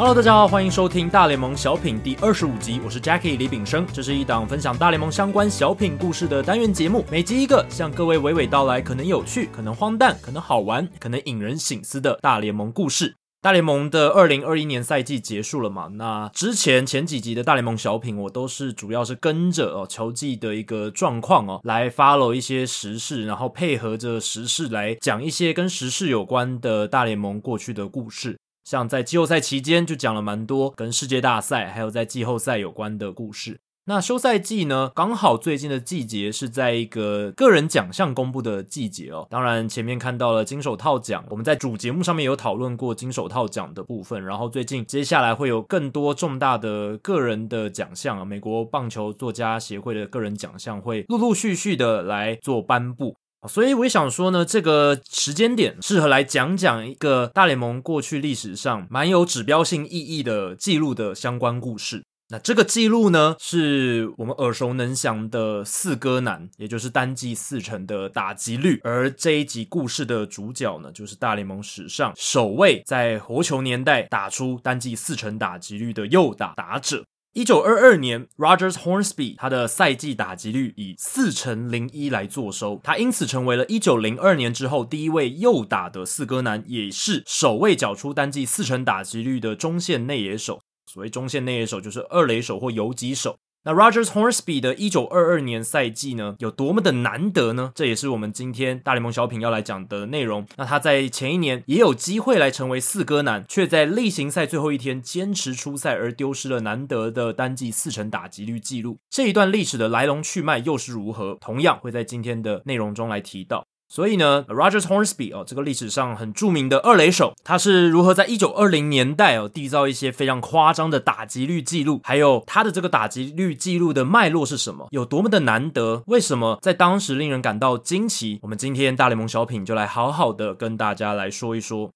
Hello，大家好，欢迎收听大联盟小品第二十五集，我是 Jackie 李炳生，这是一档分享大联盟相关小品故事的单元节目，每集一个，向各位娓娓道来可能有趣、可能荒诞、可能好玩、可能引人省思的大联盟故事。大联盟的二零二一年赛季结束了嘛？那之前前几集的大联盟小品，我都是主要是跟着哦球季的一个状况哦来 follow 一些时事，然后配合着时事来讲一些跟时事有关的大联盟过去的故事。像在季后赛期间就讲了蛮多跟世界大赛还有在季后赛有关的故事。那休赛季呢，刚好最近的季节是在一个个人奖项公布的季节哦。当然前面看到了金手套奖，我们在主节目上面有讨论过金手套奖的部分。然后最近接下来会有更多重大的个人的奖项，美国棒球作家协会的个人奖项会陆陆续续的来做颁布。所以我也想说呢，这个时间点适合来讲讲一个大联盟过去历史上蛮有指标性意义的记录的相关故事。那这个记录呢，是我们耳熟能详的四哥男，也就是单季四成的打击率。而这一集故事的主角呢，就是大联盟史上首位在活球年代打出单季四成打击率的右打打者。一九二二年，Rogers Hornsby 他的赛季打击率以四成零一来坐收，他因此成为了一九零二年之后第一位右打的四哥男，也是首位缴出单季四成打击率的中线内野手。所谓中线内野手，就是二垒手或游击手。那 Rogers Hornsby 的一九二二年赛季呢，有多么的难得呢？这也是我们今天大联盟小品要来讲的内容。那他在前一年也有机会来成为四哥男，却在例行赛最后一天坚持出赛而丢失了难得的单季四成打击率记录。这一段历史的来龙去脉又是如何？同样会在今天的内容中来提到。所以呢，Rogers Hornsby 哦，这个历史上很著名的二垒手，他是如何在一九二零年代哦缔造一些非常夸张的打击率记录，还有他的这个打击率记录的脉络是什么，有多么的难得，为什么在当时令人感到惊奇？我们今天大联盟小品就来好好的跟大家来说一说。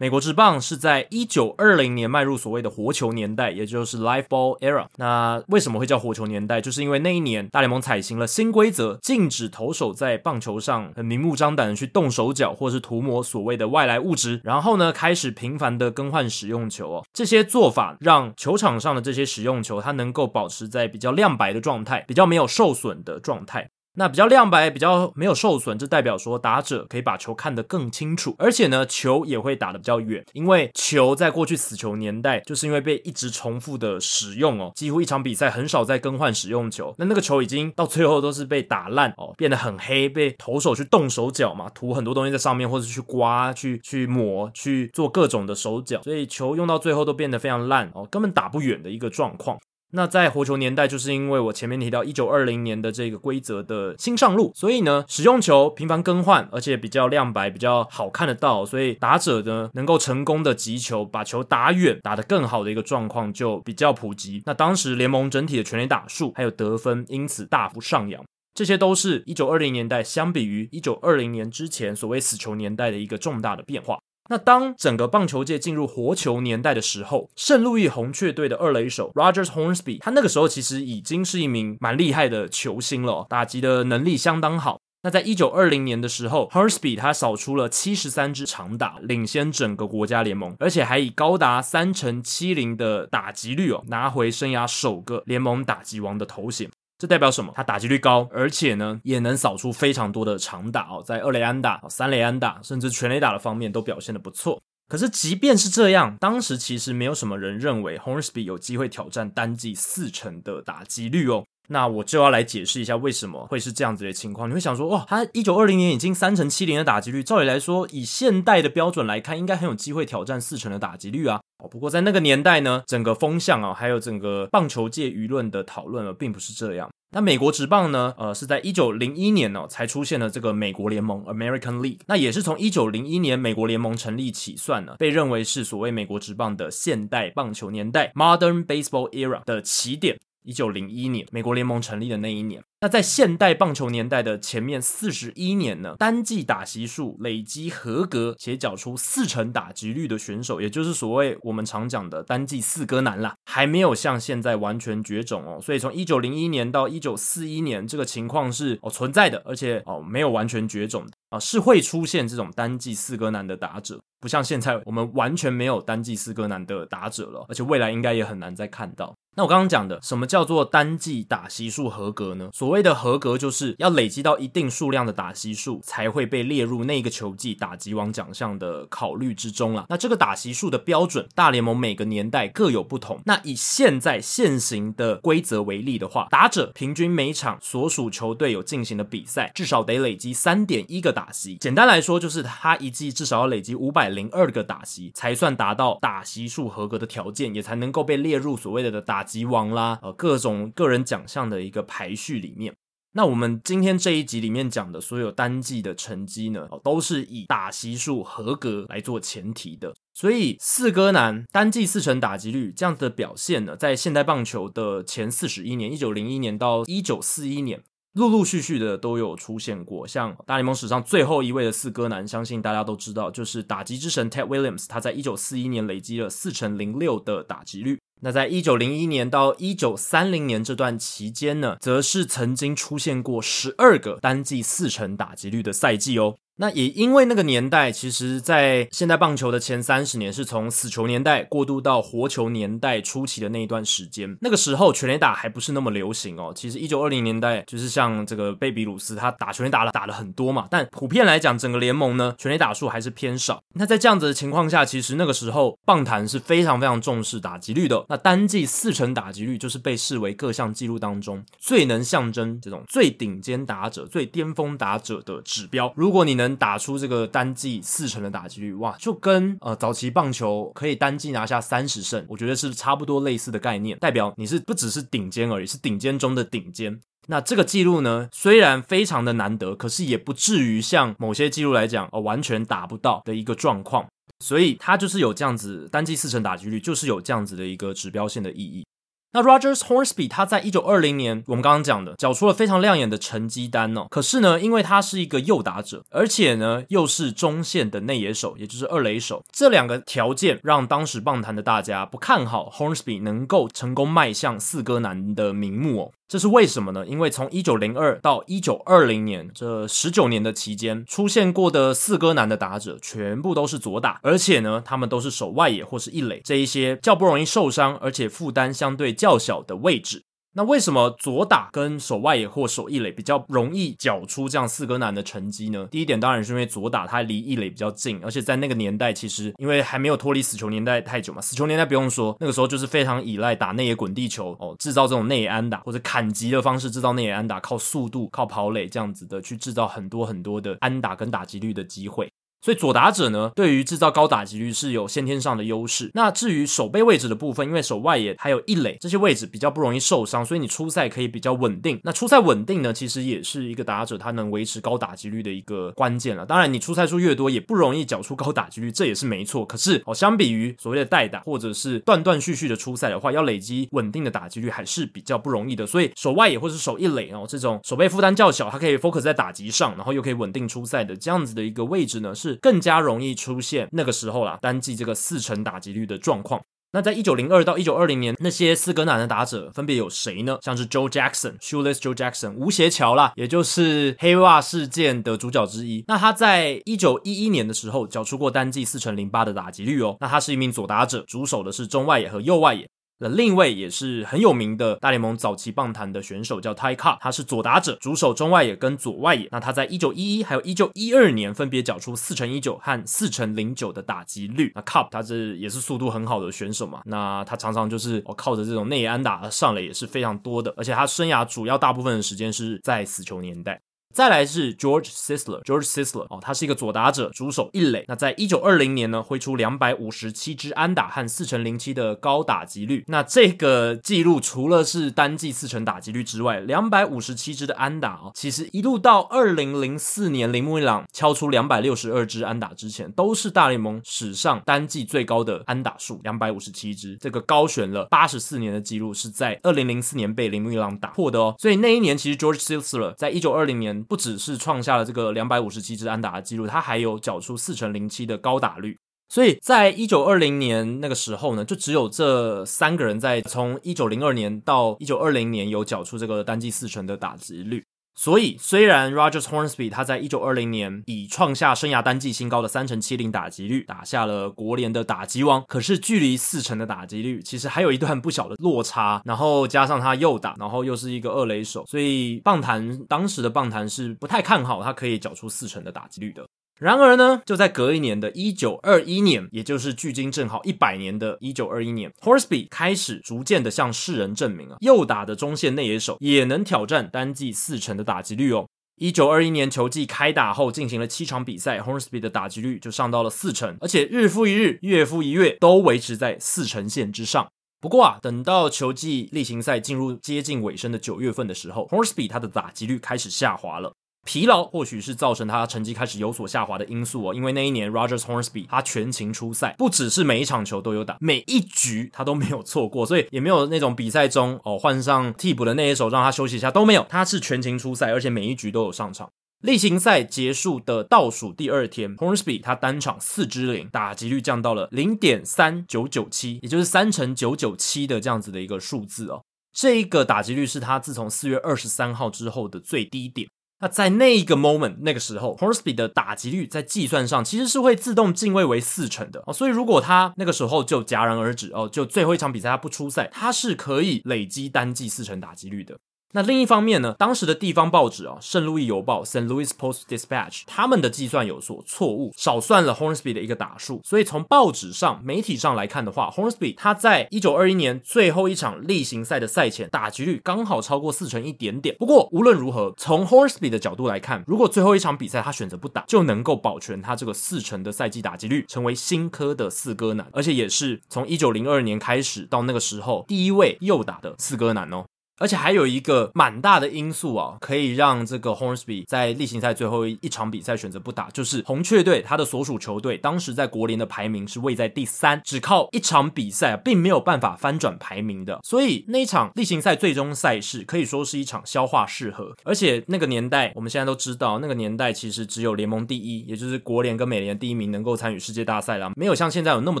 美国职棒是在一九二零年迈入所谓的活球年代，也就是 Live Ball Era。那为什么会叫活球年代？就是因为那一年大联盟采行了新规则，禁止投手在棒球上很明目张胆的去动手脚，或是涂抹所谓的外来物质。然后呢，开始频繁的更换使用球哦。这些做法让球场上的这些使用球，它能够保持在比较亮白的状态，比较没有受损的状态。那比较亮白，比较没有受损，这代表说打者可以把球看得更清楚，而且呢，球也会打得比较远。因为球在过去死球年代，就是因为被一直重复的使用哦，几乎一场比赛很少再更换使用球。那那个球已经到最后都是被打烂哦，变得很黑，被投手去动手脚嘛，涂很多东西在上面，或者去刮、去去抹、去做各种的手脚，所以球用到最后都变得非常烂哦，根本打不远的一个状况。那在活球年代，就是因为我前面提到一九二零年的这个规则的新上路，所以呢，使用球频繁更换，而且比较亮白，比较好看得到，所以打者呢能够成功的击球，把球打远，打得更好的一个状况就比较普及。那当时联盟整体的全垒打数还有得分因此大幅上扬，这些都是一九二零年代相比于一九二零年之前所谓死球年代的一个重大的变化。那当整个棒球界进入活球年代的时候，圣路易红雀队的二垒手 Rogers Hornsby，他那个时候其实已经是一名蛮厉害的球星了，打击的能力相当好。那在一九二零年的时候，Hornsby 他扫出了七十三支长打，领先整个国家联盟，而且还以高达三成七零的打击率哦，拿回生涯首个联盟打击王的头衔。这代表什么？它打击率高，而且呢，也能扫出非常多的长打哦，在二垒安打、三垒安打，甚至全垒打的方面都表现的不错。可是，即便是这样，当时其实没有什么人认为 Hornsby 有机会挑战单季四成的打击率哦。那我就要来解释一下为什么会是这样子的情况。你会想说，哇，他一九二零年已经三成七零的打击率，照理来说，以现代的标准来看，应该很有机会挑战四成的打击率啊。不过在那个年代呢，整个风向啊，还有整个棒球界舆论的讨论啊，并不是这样。那美国职棒呢，呃，是在一九零一年呢，才出现了这个美国联盟 （American League）。那也是从一九零一年美国联盟成立起算呢，被认为是所谓美国职棒的现代棒球年代 （Modern Baseball Era） 的起点。一九零一年，美国联盟成立的那一年。那在现代棒球年代的前面四十一年呢，单季打席数累积合格且缴出四成打击率的选手，也就是所谓我们常讲的单季四哥男啦，还没有像现在完全绝种哦。所以从一九零一年到一九四一年，这个情况是哦存在的，而且哦没有完全绝种的啊，是会出现这种单季四哥男的打者，不像现在我们完全没有单季四哥男的打者了，而且未来应该也很难再看到。那我刚刚讲的什么叫做单季打席数合格呢？所谓的合格就是要累积到一定数量的打席数，才会被列入那个球季打击王奖项的考虑之中啦。那这个打席数的标准，大联盟每个年代各有不同。那以现在现行的规则为例的话，打者平均每场所属球队有进行的比赛，至少得累积三点一个打席。简单来说，就是他一季至少要累积五百零二个打席，才算达到打席数合格的条件，也才能够被列入所谓的打。打击王啦，呃，各种个人奖项的一个排序里面，那我们今天这一集里面讲的所有单季的成绩呢，都是以打席数合格来做前提的。所以四哥男单季四成打击率这样子的表现呢，在现代棒球的前四十一年，一九零一年到一九四一年，陆陆续续的都有出现过。像大联盟史上最后一位的四哥男，相信大家都知道，就是打击之神 Ted Williams，他在一九四一年累积了四成零六的打击率。那在一九零一年到一九三零年这段期间呢，则是曾经出现过十二个单季四成打击率的赛季哦。那也因为那个年代，其实，在现代棒球的前三十年，是从死球年代过渡到活球年代初期的那一段时间。那个时候，全垒打还不是那么流行哦。其实，一九二零年代，就是像这个贝比鲁斯，他打全垒打了打了很多嘛。但普遍来讲，整个联盟呢，全垒打数还是偏少。那在这样子的情况下，其实那个时候棒坛是非常非常重视打击率的。那单季四成打击率，就是被视为各项记录当中最能象征这种最顶尖打者、最巅峰打者的指标。如果你能打出这个单季四成的打击率，哇，就跟呃早期棒球可以单季拿下三十胜，我觉得是差不多类似的概念，代表你是不只是顶尖而已，是顶尖中的顶尖。那这个记录呢，虽然非常的难得，可是也不至于像某些记录来讲，呃，完全达不到的一个状况。所以它就是有这样子单季四成打击率，就是有这样子的一个指标性的意义。那 Rogers Hornsby 他在一九二零年，我们刚刚讲的，缴出了非常亮眼的成绩单哦。可是呢，因为他是一个右打者，而且呢又是中线的内野手，也就是二垒手，这两个条件让当时棒坛的大家不看好 Hornsby 能够成功迈向四哥男的名目哦。这是为什么呢？因为从一九零二到一九二零年这十九年的期间，出现过的四哥男的打者全部都是左打，而且呢，他们都是守外野或是一垒这一些较不容易受伤，而且负担相对较小的位置。那为什么左打跟守外野或守一垒比较容易缴出这样四哥男的成绩呢？第一点当然是因为左打它离一垒比较近，而且在那个年代其实因为还没有脱离死球年代太久嘛，死球年代不用说，那个时候就是非常依赖打内野滚地球哦，制造这种内野安打或者砍击的方式制造内野安打，靠速度、靠跑垒这样子的去制造很多很多的安打跟打击率的机会。所以左打者呢，对于制造高打击率是有先天上的优势。那至于守备位置的部分，因为守外野还有一垒这些位置比较不容易受伤，所以你初赛可以比较稳定。那初赛稳定呢，其实也是一个打者他能维持高打击率的一个关键了。当然，你出赛数越多，也不容易缴出高打击率，这也是没错。可是哦，相比于所谓的代打或者是断断续续的出赛的话，要累积稳定的打击率还是比较不容易的。所以守外野或者是守一垒哦，这种守备负担较小，它可以 focus 在打击上，然后又可以稳定出赛的这样子的一个位置呢，是。更加容易出现那个时候啦，单季这个四成打击率的状况。那在一九零二到一九二零年，那些四哥男的打者分别有谁呢？像是 Joe Jackson、Shoeless Joe Jackson、吴协乔啦，也就是黑袜事件的主角之一。那他在一九一一年的时候，缴出过单季四成零八的打击率哦。那他是一名左打者，主守的是中外野和右外野。那另一位也是很有名的大联盟早期棒坛的选手叫 Ty Cobb，他是左打者，主守中外野跟左外野。那他在一九一一还有一九一二年分别缴出四成一九和四成零九的打击率。那 Cobb 他这也是速度很好的选手嘛，那他常常就是哦靠着这种内安打上垒也是非常多的，而且他生涯主要大部分的时间是在死球年代。再来是 George Sisler，George Sisler 哦，他是一个左打者，主手一垒。那在一九二零年呢，挥出两百五十七支安打和四成零七的高打击率。那这个记录除了是单季四成打击率之外，两百五十七支的安打哦，其实一路到二零零四年铃木一朗敲出两百六十二支安打之前，都是大联盟史上单季最高的安打数，两百五十七支。这个高悬了八十四年的记录，是在二零零四年被铃木一朗打破的哦。所以那一年其实 George Sisler 在一九二零年。不只是创下了这个两百五十七支安打的记录，他还有缴出四成零七的高打率。所以在一九二零年那个时候呢，就只有这三个人在从一九零二年到一九二零年有缴出这个单季四成的打击率。所以，虽然 Rogers Hornsby 他在一九二零年以创下生涯单季新高的三成七零打击率打下了国联的打击王，可是距离四成的打击率其实还有一段不小的落差。然后加上他右打，然后又是一个二垒手，所以棒坛当时的棒坛是不太看好他可以缴出四成的打击率的。然而呢，就在隔一年的一九二一年，也就是距今正好一百年的一九二一年，Horsby 开始逐渐的向世人证明啊，右打的中线内野手也能挑战单季四成的打击率哦。一九二一年球季开打后，进行了七场比赛，Hornsby 的打击率就上到了四成，而且日复一日，月复一月，都维持在四成线之上。不过啊，等到球季例行赛进入接近尾声的九月份的时候，Hornsby 他的打击率开始下滑了。疲劳或许是造成他成绩开始有所下滑的因素哦，因为那一年 Rogers Hornsby 他全勤出赛，不只是每一场球都有打，每一局他都没有错过，所以也没有那种比赛中哦换上替补的那一手让他休息一下都没有，他是全勤出赛，而且每一局都有上场。例行赛结束的倒数第二天，Hornsby 他单场四支零，打击率降到了零点三九九七，也就是三成九九七的这样子的一个数字哦，这一个打击率是他自从四月二十三号之后的最低点。那在那一个 moment 那个时候，Horsby 的打击率在计算上其实是会自动进位为四成的哦，所以如果他那个时候就戛然而止哦，就最后一场比赛他不出赛，他是可以累积单季四成打击率的。那另一方面呢，当时的地方报纸啊，圣路易邮报 （Saint Louis Post-Dispatch） 他们的计算有所错误，少算了 Hornsby 的一个打数，所以从报纸上、媒体上来看的话，Hornsby 他在一九二一年最后一场例行赛的赛前打击率刚好超过四成一点点。不过无论如何，从 Hornsby 的角度来看，如果最后一场比赛他选择不打，就能够保全他这个四成的赛季打击率，成为新科的四哥男，而且也是从一九零二年开始到那个时候第一位右打的四哥男哦。而且还有一个蛮大的因素啊，可以让这个 Hornsby 在例行赛最后一场比赛选择不打，就是红雀队他的所属球队当时在国联的排名是位在第三，只靠一场比赛并没有办法翻转排名的，所以那一场例行赛最终赛事可以说是一场消化试合。而且那个年代，我们现在都知道，那个年代其实只有联盟第一，也就是国联跟美联第一名能够参与世界大赛啦，没有像现在有那么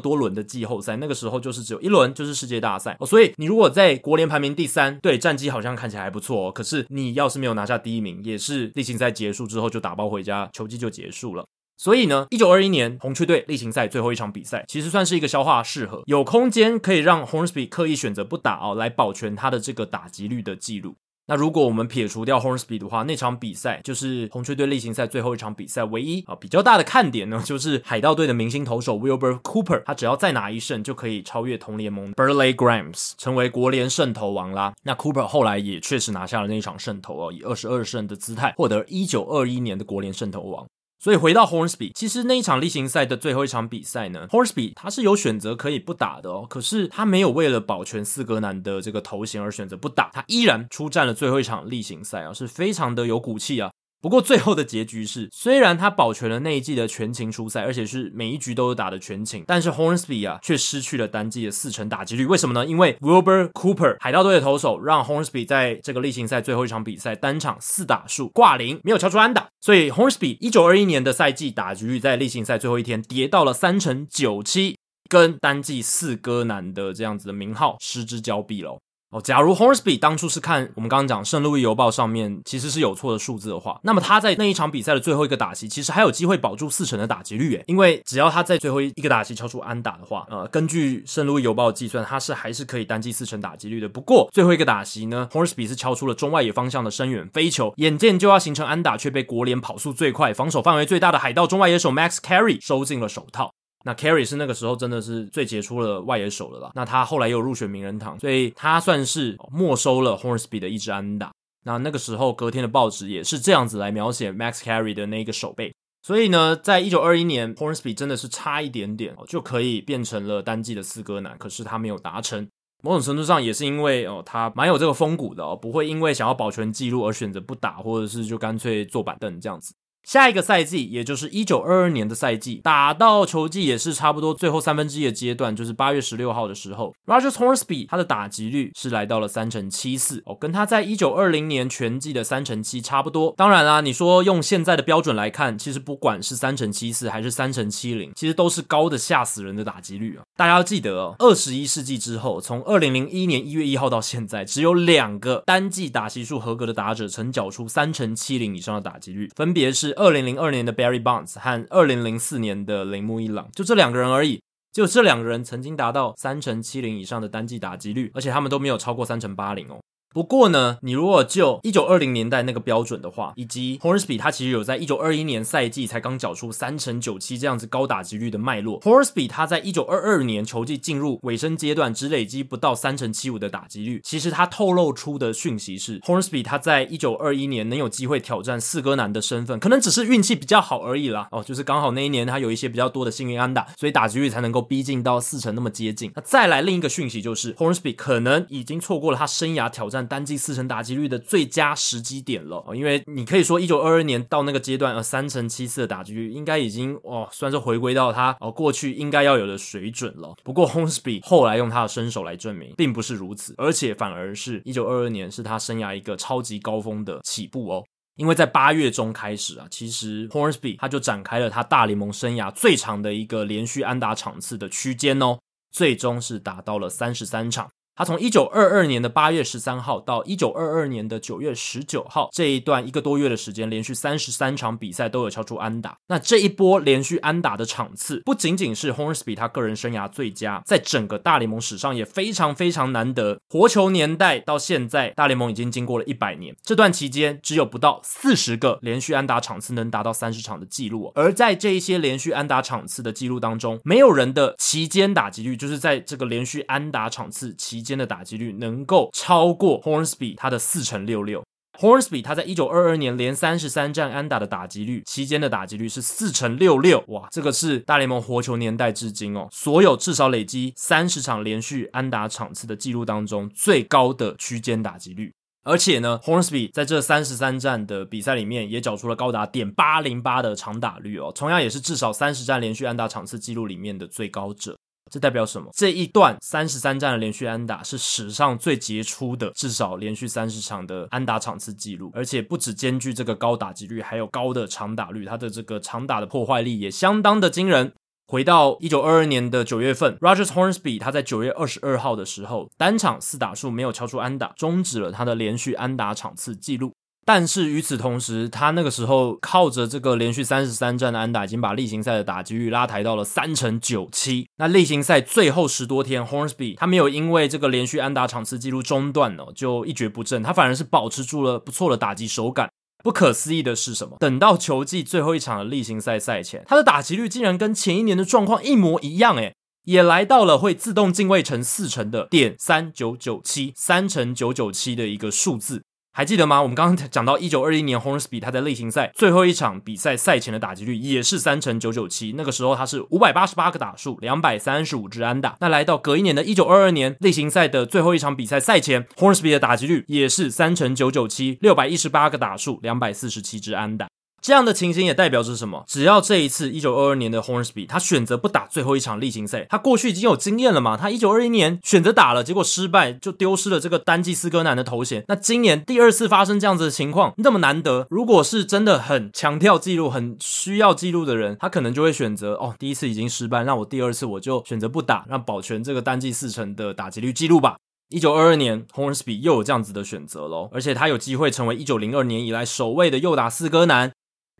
多轮的季后赛，那个时候就是只有一轮就是世界大赛。哦所以你如果在国联排名第三，对战战绩好像看起来还不错哦，可是你要是没有拿下第一名，也是例行赛结束之后就打包回家，球季就结束了。所以呢，一九二一年红雀队例行赛最后一场比赛，其实算是一个消化适合，有空间可以让 Hornsby 刻意选择不打哦，来保全他的这个打击率的记录。那如果我们撇除掉 Hornsby 的话，那场比赛就是红雀队例行赛最后一场比赛，唯一啊比较大的看点呢，就是海盗队的明星投手 Wilbur Cooper，他只要再拿一胜就可以超越同联盟 Burley Grams，成为国联胜投王啦。那 Cooper 后来也确实拿下了那一场胜投哦，以二十二胜的姿态获得一九二一年的国联胜投王。所以回到 Hornsby，其实那一场例行赛的最后一场比赛呢，Hornsby 他是有选择可以不打的哦，可是他没有为了保全四格男的这个头衔而选择不打，他依然出战了最后一场例行赛啊，是非常的有骨气啊。不过最后的结局是，虽然他保全了那一季的全勤出赛，而且是每一局都有打的全勤，但是 Hornsby 啊却失去了单季的四成打击率。为什么呢？因为 Wilbur Cooper 海盗队的投手让 Hornsby 在这个例行赛最后一场比赛单场四打数挂零，没有敲出安打，所以 Hornsby 一九二一年的赛季打击率在例行赛最后一天跌到了三成九七，跟单季四哥男的这样子的名号失之交臂了。哦假如 Hornsby 当初是看我们刚刚讲圣路易邮报上面其实是有错的数字的话，那么他在那一场比赛的最后一个打席，其实还有机会保住四成的打击率诶，因为只要他在最后一个打席敲出安打的话，呃，根据圣路易邮报计算，他是还是可以单季四成打击率的。不过最后一个打席呢，Hornsby 是敲出了中外野方向的深远飞球，眼见就要形成安打，却被国联跑速最快、防守范围最大的海盗中外野手 Max Carey 收进了手套。那 Carry 是那个时候真的是最杰出的外野手了啦。那他后来又入选名人堂，所以他算是没收了 Hornsby 的一支安打。那那个时候隔天的报纸也是这样子来描写 Max Carry 的那个手背。所以呢，在一九二一年，Hornsby 真的是差一点点就可以变成了单季的四哥男，可是他没有达成。某种程度上也是因为哦，他蛮有这个风骨的哦，不会因为想要保全纪录而选择不打，或者是就干脆坐板凳这样子。下一个赛季，也就是一九二二年的赛季，打到球季也是差不多最后三分之一的阶段，就是八月十六号的时候，Rogers Hornsby 他的打击率是来到了三成七四哦，跟他在一九二零年全季的三成七差不多。当然啦，你说用现在的标准来看，其实不管是三成七四还是三成七零，其实都是高的吓死人的打击率啊！大家要记得哦，二十一世纪之后，从二零零一年一月一号到现在，只有两个单季打席数合格的打者曾缴出三成七零以上的打击率，分别是。二零零二年的 Barry Bonds 和二零零四年的铃木一朗，就这两个人而已。就这两个人曾经达到三成七零以上的单季打击率，而且他们都没有超过三成八零哦。不过呢，你如果就一九二零年代那个标准的话，以及 Hornsby 他其实有在一九二一年赛季才刚缴出三成九七这样子高打击率的脉络，Hornsby 他在一九二二年球季进入尾声阶段只累积不到三成七五的打击率，其实他透露出的讯息是 Hornsby 他在一九二一年能有机会挑战四哥男的身份，可能只是运气比较好而已啦。哦，就是刚好那一年他有一些比较多的幸运安打，所以打击率才能够逼近到四成那么接近。那再来另一个讯息就是 Hornsby 可能已经错过了他生涯挑战单季四成打。击率的最佳时机点了，因为你可以说一九二二年到那个阶段，呃，三成七四的打击率应该已经哦，算是回归到他哦过去应该要有的水准了。不过 Hornsby 后来用他的身手来证明，并不是如此，而且反而是一九二二年是他生涯一个超级高峰的起步哦。因为在八月中开始啊，其实 Hornsby 他就展开了他大联盟生涯最长的一个连续安打场次的区间哦，最终是达到了三十三场。他从一九二二年的八月十三号到一九二二年的九月十九号这一段一个多月的时间，连续三十三场比赛都有敲出安打。那这一波连续安打的场次，不仅仅是 Hornsby 他个人生涯最佳，在整个大联盟史上也非常非常难得。活球年代到现在，大联盟已经经过了一百年，这段期间只有不到四十个连续安打场次能达到三十场的记录。而在这一些连续安打场次的记录当中，没有人的期间打击率，就是在这个连续安打场次期间间。的打击率能够超过 Hornsby 他的四成六六，Hornsby 他在一九二二年连三十三战安打的打击率期间的打击率是四成六六，哇，这个是大联盟活球年代至今哦，所有至少累积三十场连续安打场次的记录当中最高的区间打击率，而且呢，Hornsby 在这三十三战的比赛里面也缴出了高达点八零八的长打率哦，同样也是至少三十战连续安打场次记录里面的最高者。这代表什么？这一段三十三战的连续安打是史上最杰出的，至少连续三十场的安打场次记录，而且不只兼具这个高打击率，还有高的长打率，他的这个长打的破坏力也相当的惊人。回到一九二二年的九月份，Rogers Hornsby 他在九月二十二号的时候，单场四打数没有敲出安打，终止了他的连续安打场次记录。但是与此同时，他那个时候靠着这个连续三十三战的安打，已经把例行赛的打击率拉抬到了三成九七。那例行赛最后十多天，Hornsby 他没有因为这个连续安打场次记录中断哦，就一蹶不振，他反而是保持住了不错的打击手感。不可思议的是什么？等到球季最后一场的例行赛赛前，他的打击率竟然跟前一年的状况一模一样，诶，也来到了会自动进位成四成的点三九九七，三成九九七的一个数字。还记得吗？我们刚刚讲到一九二一年，Hornsby 他在例行赛最后一场比赛赛前的打击率也是三成九九七，那个时候他是五百八十八个打数，两百三十五支安打。那来到隔一年的一九二二年例行赛的最后一场比赛赛前，Hornsby 的打击率也是三成九九七，六百一十八个打数，两百四十七支安打。这样的情形也代表着什么？只要这一次一九二二年的 Hornsby 他选择不打最后一场例行赛，他过去已经有经验了嘛？他一九二一年选择打了，结果失败，就丢失了这个单季四哥男的头衔。那今年第二次发生这样子的情况，那么难得，如果是真的很强调记录、很需要记录的人，他可能就会选择哦，第一次已经失败，那我第二次我就选择不打，让保全这个单季四成的打击率记录吧。一九二二年，Hornsby 又有这样子的选择喽，而且他有机会成为一九零二年以来首位的右打四哥男。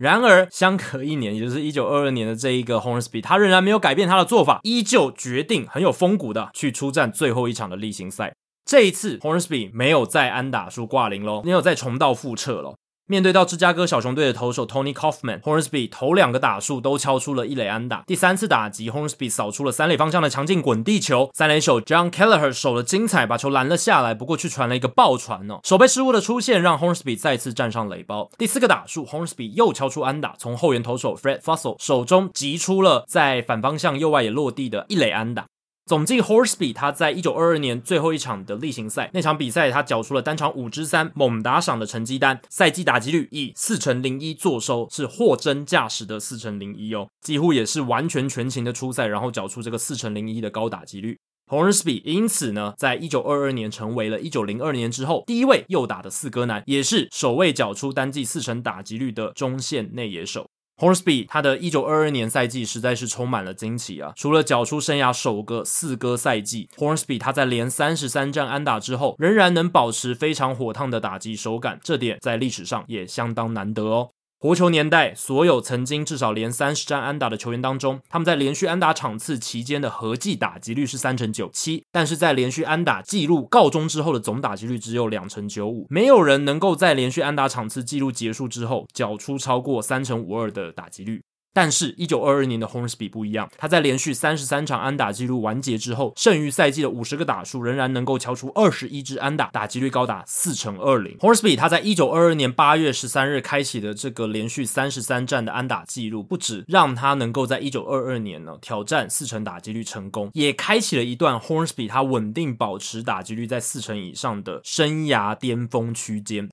然而，相隔一年，也就是一九二二年的这一个 Hornsby，他仍然没有改变他的做法，依旧决定很有风骨的去出战最后一场的例行赛。这一次，Hornsby 没有再安打数挂零喽，没有再重蹈覆辙了。面对到芝加哥小熊队的投手 Tony Kaufman，Hornsby 头两个打数都敲出了一垒安打。第三次打击，Hornsby 扫出了三垒方向的强劲滚地球，三垒手 John Kelleher 守了精彩，把球拦了下来。不过却传了一个爆传哦，守备失误的出现让 Hornsby 再次站上垒包。第四个打数，Hornsby 又敲出安打，从后援投手 Fred fussel 手中击出了在反方向右外野落地的一垒安打。总计 Hornsby 他在一九二二年最后一场的例行赛那场比赛，他缴出了单场五支三猛打赏的成绩单，赛季打击率以四成零一坐收，是货真价实的四成零一哦，几乎也是完全全勤的出赛，然后缴出这个四成零一的高打击率。Hornsby 因此呢，在一九二二年成为了一九零二年之后第一位右打的四哥男，也是首位缴出单季四成打击率的中线内野手。Hornsby 他的一九二二年赛季实在是充满了惊奇啊！除了缴出生涯首个四哥赛季，Hornsby 他在连三十三战安打之后，仍然能保持非常火烫的打击手感，这点在历史上也相当难得哦。活球年代，所有曾经至少连三十战安打的球员当中，他们在连续安打场次期间的合计打击率是三成九七，但是在连续安打记录告终之后的总打击率只有两成九五，没有人能够在连续安打场次记录结束之后缴出超过三成五二的打击率。但是，一九二二年的 Hornsby 不一样，他在连续三十三场安打记录完结之后，剩余赛季的五十个打数仍然能够敲出二十一支安打，打击率高达四成二零。Hornsby 他在一九二二年八月十三日开启的这个连续三十三战的安打记录，不止让他能够在一九二二年呢挑战四成打击率成功，也开启了一段 Hornsby 他稳定保持打击率在四成以上的生涯巅峰区间。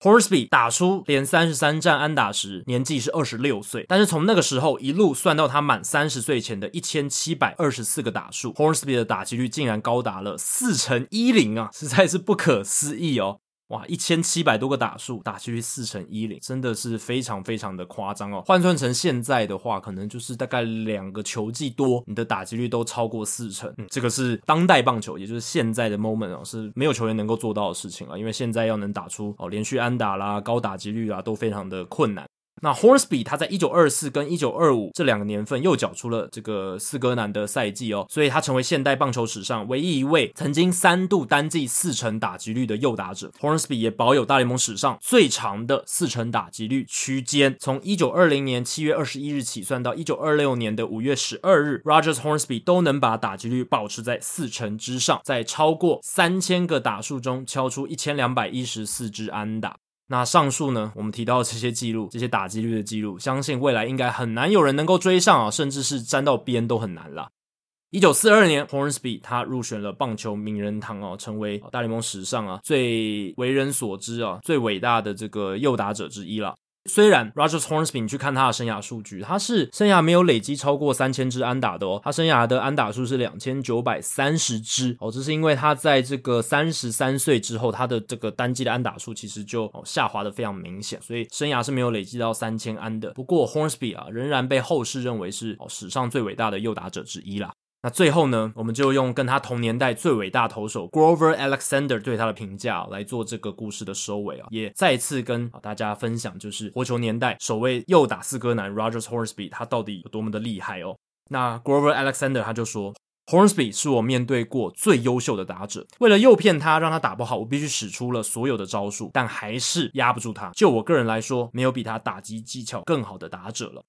Hornsby 打出连三十三战安打时，年纪是二十六岁，但是从那个时候一路算到他满三十岁前的一千七百二十四个打数，Hornsby 的打击率竟然高达了四成一零啊，实在是不可思议哦。哇，一千七百多个打数，打击率四乘一零，真的是非常非常的夸张哦。换算成现在的话，可能就是大概两个球季多，你的打击率都超过四成。嗯，这个是当代棒球，也就是现在的 moment 哦，是没有球员能够做到的事情了。因为现在要能打出哦连续安打啦、高打击率啊，都非常的困难。那 Hornsby 他在一九二四跟一九二五这两个年份又缴出了这个四哥男的赛季哦，所以他成为现代棒球史上唯一一位曾经三度单季四成打击率的右打者。Hornsby 也保有大联盟史上最长的四成打击率区间，从一九二零年七月二十一日起算到一九二六年的五月十二日，Rogers Hornsby 都能把打击率保持在四成之上，在超过三千个打数中敲出一千两百一十四支安打。那上述呢，我们提到这些记录，这些打击率的记录，相信未来应该很难有人能够追上啊，甚至是沾到边都很难了。一九四二年，Hornsby 他入选了棒球名人堂哦，成为大联盟史上啊最为人所知啊最伟大的这个右打者之一了。虽然 Roger Hornsby 你去看他的生涯数据，他是生涯没有累积超过三千支安打的哦，他生涯的安打数是两千九百三十支哦，这是因为他在这个三十三岁之后，他的这个单季的安打数其实就下滑的非常明显，所以生涯是没有累积到三千安的。不过 Hornsby 啊，仍然被后世认为是史上最伟大的右打者之一啦。最后呢，我们就用跟他同年代最伟大投手 Grover Alexander 对他的评价来做这个故事的收尾啊，也再次跟大家分享，就是活球年代首位右打四哥男 Rogers Hornsby 他到底有多么的厉害哦。那 Grover Alexander 他就说，Hornsby 是我面对过最优秀的打者，为了诱骗他让他打不好，我必须使出了所有的招数，但还是压不住他。就我个人来说，没有比他打击技巧更好的打者了。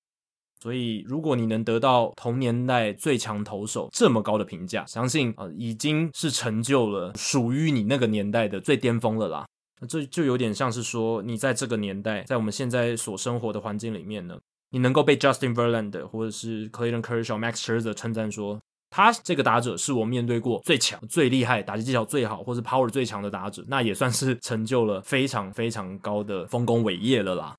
所以，如果你能得到同年代最强投手这么高的评价，相信、呃，已经是成就了属于你那个年代的最巅峰了啦。这就有点像是说，你在这个年代，在我们现在所生活的环境里面呢，你能够被 Justin Verlander 或者是 Clayton Kershaw、Max Scherzer 称赞说，他这个打者是我面对过最强、最厉害、打击技巧最好，或是 Power 最强的打者，那也算是成就了非常非常高的丰功伟业了啦。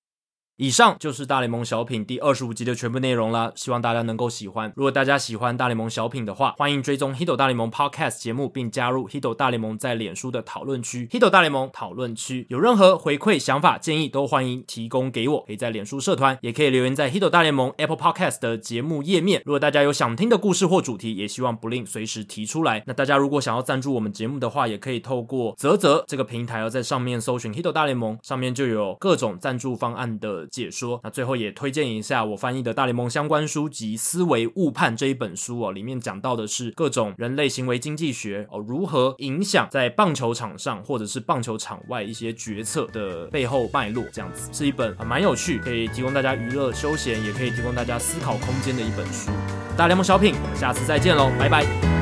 以上就是大联盟小品第二十五集的全部内容啦，希望大家能够喜欢。如果大家喜欢大联盟小品的话，欢迎追踪 Hito 大联盟 Podcast 节目，并加入 Hito 大联盟在脸书的讨论区。Hito 大联盟讨论区有任何回馈、想法、建议，都欢迎提供给我。可以在脸书社团，也可以留言在 Hito 大联盟 Apple Podcast 的节目页面。如果大家有想听的故事或主题，也希望不吝随时提出来。那大家如果想要赞助我们节目的话，也可以透过泽泽这个平台，要在上面搜寻 Hito 大联盟，上面就有各种赞助方案的。解说。那最后也推荐一下我翻译的大联盟相关书籍《思维误判》这一本书哦，里面讲到的是各种人类行为经济学哦，如何影响在棒球场上或者是棒球场外一些决策的背后脉络，这样子是一本啊蛮有趣，可以提供大家娱乐休闲，也可以提供大家思考空间的一本书。大联盟小品，我们下次再见喽，拜拜。